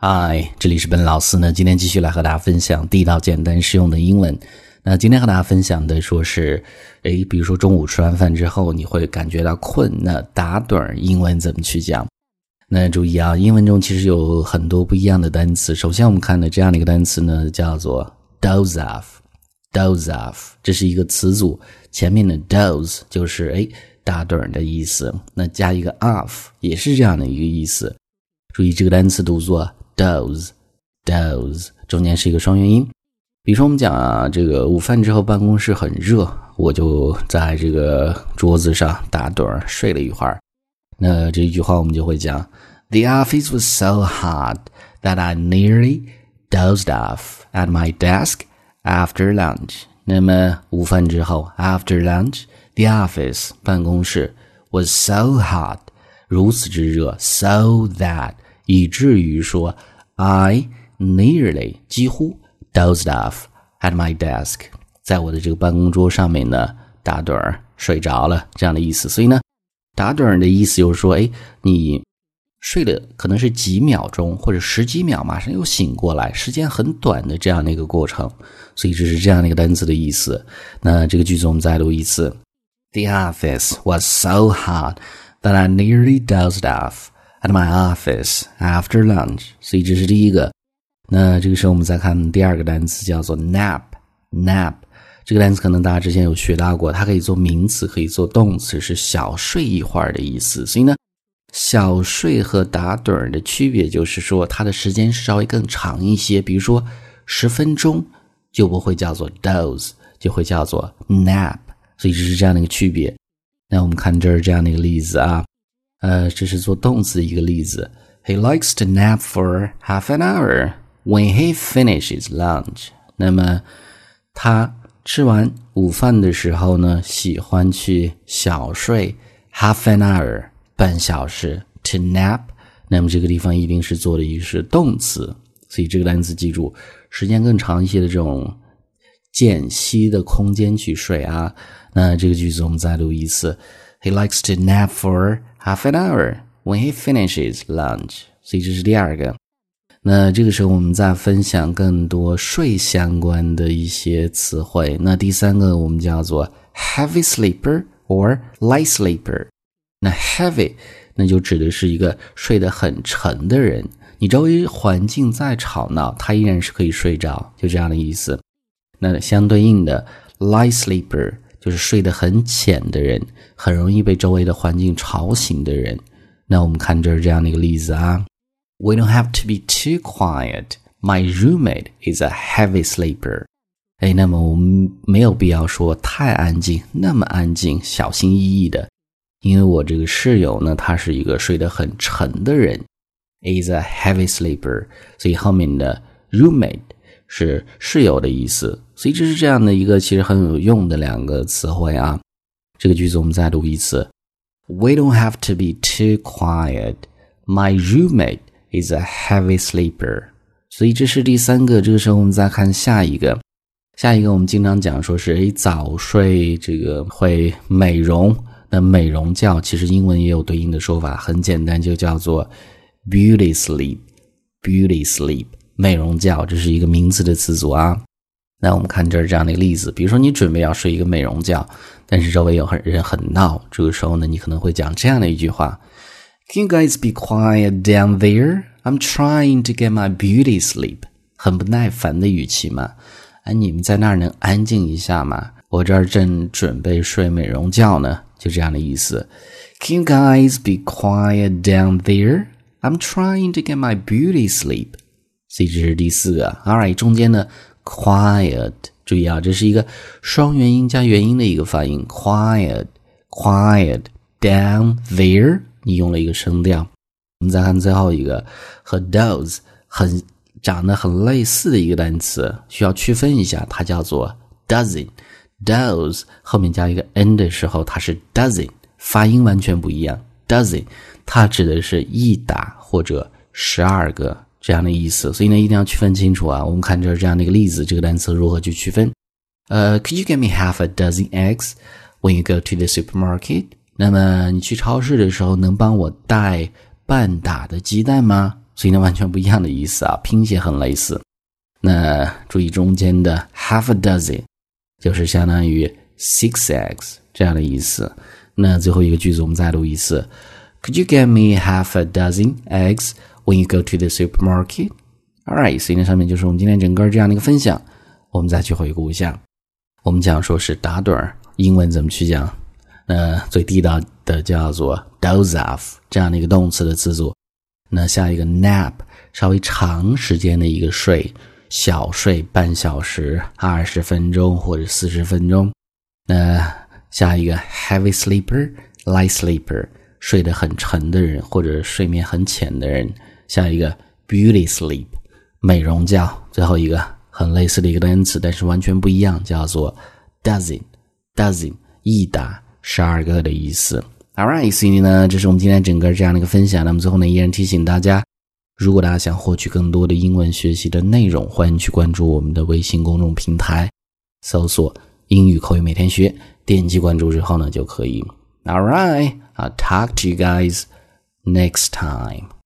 嗨，这里是本老师呢。今天继续来和大家分享地道、简单、实用的英文。那今天和大家分享的说是，诶，比如说中午吃完饭之后，你会感觉到困，那打盹儿英文怎么去讲？那注意啊，英文中其实有很多不一样的单词。首先我们看的这样的一个单词呢，叫做 doze off，doze off，这是一个词组，前面的 doze 就是诶打盹的意思，那加一个 off 也是这样的一个意思。注意这个单词读作。Doze, doze，中间是一个双元音。比如说，我们讲啊，这个午饭之后办公室很热，我就在这个桌子上打盹儿睡了一会儿。那这一句话我们就会讲：The office was so hot that I nearly dozed off at my desk after lunch。那么午饭之后，after lunch，the office 办公室 was so hot，如此之热，so that 以至于说。I nearly 几乎 dozed off at my desk，在我的这个办公桌上面呢打盹儿睡着了这样的意思。所以呢，打盹儿的意思就是说，哎，你睡了可能是几秒钟或者十几秒，马上又醒过来，时间很短的这样的一个过程。所以这是这样的一个单词的意思。那这个句子我们再读一次：The office was so hot that I nearly dozed off。At my office after lunch，所以这是第一个。那这个时候我们再看第二个单词，叫做 nap。nap 这个单词可能大家之前有学到过，它可以做名词，可以做动词，是小睡一会儿的意思。所以呢，小睡和打盹的区别就是说，它的时间稍微更长一些。比如说十分钟就不会叫做 doze，就会叫做 nap。所以这是这样的一个区别。那我们看这儿这样的一个例子啊。呃，这是做动词一个例子。He likes to nap for half an hour when he finishes lunch。那么他吃完午饭的时候呢，喜欢去小睡 half an hour 半小时。To nap，那么这个地方一定是做的一个是动词，所以这个单词记住，时间更长一些的这种间隙的空间去睡啊。那这个句子我们再读一次。He likes to nap for half an hour when he finishes lunch。所以这是第二个。那这个时候我们再分享更多睡相关的一些词汇。那第三个我们叫做 heavy sleeper or light sleeper。那 heavy 那就指的是一个睡得很沉的人，你周围环境再吵闹，他依然是可以睡着，就这样的意思。那相对应的 light sleeper。就是睡得很浅的人，很容易被周围的环境吵醒的人。那我们看这儿这样的一个例子啊：We don't have to be too quiet. My roommate is a heavy sleeper. 哎，那么我们没有必要说太安静，那么安静，小心翼翼的，因为我这个室友呢，他是一个睡得很沉的人，is a heavy sleeper。所以后面的 roommate。是室友的意思，所以这是这样的一个其实很有用的两个词汇啊。这个句子我们再读一次：We don't have to be too quiet. My roommate is a heavy sleeper. 所以这是第三个。这个时候我们再看下一个，下一个我们经常讲说是诶早睡这个会美容。那美容觉其实英文也有对应的说法，很简单，就叫做 beauty sleep. Beauty sleep. 美容觉，这是一个名词的词组啊。那我们看这儿这样的一个例子，比如说你准备要睡一个美容觉，但是周围有很人很闹，这个时候呢，你可能会讲这样的一句话：Can you guys be quiet down there? I'm trying to get my beauty sleep。很不耐烦的语气嘛。哎，你们在那儿能安静一下吗？我这儿正准备睡美容觉呢，就这样的意思。Can you guys be quiet down there? I'm trying to get my beauty sleep。所以这是第四个，All right，中间的 quiet，注意啊，这是一个双元音加元音的一个发音，quiet，quiet down there，你用了一个声调。我们再看最后一个和 doze 很长得很类似的一个单词，需要区分一下，它叫做 dozen，doze 后面加一个 n 的时候，它是 dozen，发音完全不一样，dozen 它指的是一打或者十二个。这样的意思，所以呢，一定要区分清楚啊。我们看这这样的一个例子，这个单词如何去区分？呃，Could you get me half a dozen eggs when you go to the supermarket？那么你去超市的时候，能帮我带半打的鸡蛋吗？所以呢完全不一样的意思啊，拼写很类似。那注意中间的 half a dozen，就是相当于 six eggs 这样的意思。那最后一个句子我们再读一次，Could you get me half a dozen eggs when you go to the supermarket. All right，所以呢上面就是我们今天整个这样的一个分享。我们再去回顾一下，我们讲说是打盹儿，英文怎么去讲？那最地道的叫做 doze off 这样的一个动词的词组。那下一个 nap 稍微长时间的一个睡，小睡半小时、二十分钟或者四十分钟。那下一个 heavy sleeper、light sleeper 睡得很沉的人或者睡眠很浅的人。下一个 beauty sleep 美容觉。最后一个很类似的一个单词，但是完全不一样，叫做 dozen dozen 一打。十二个的意思。All right，所以呢，这是我们今天整个这样的一个分享。那么最后呢，依然提醒大家，如果大家想获取更多的英文学习的内容，欢迎去关注我们的微信公众平台，搜索“英语口语每天学”，点击关注之后呢，就可以。All right，I'll talk to you guys next time.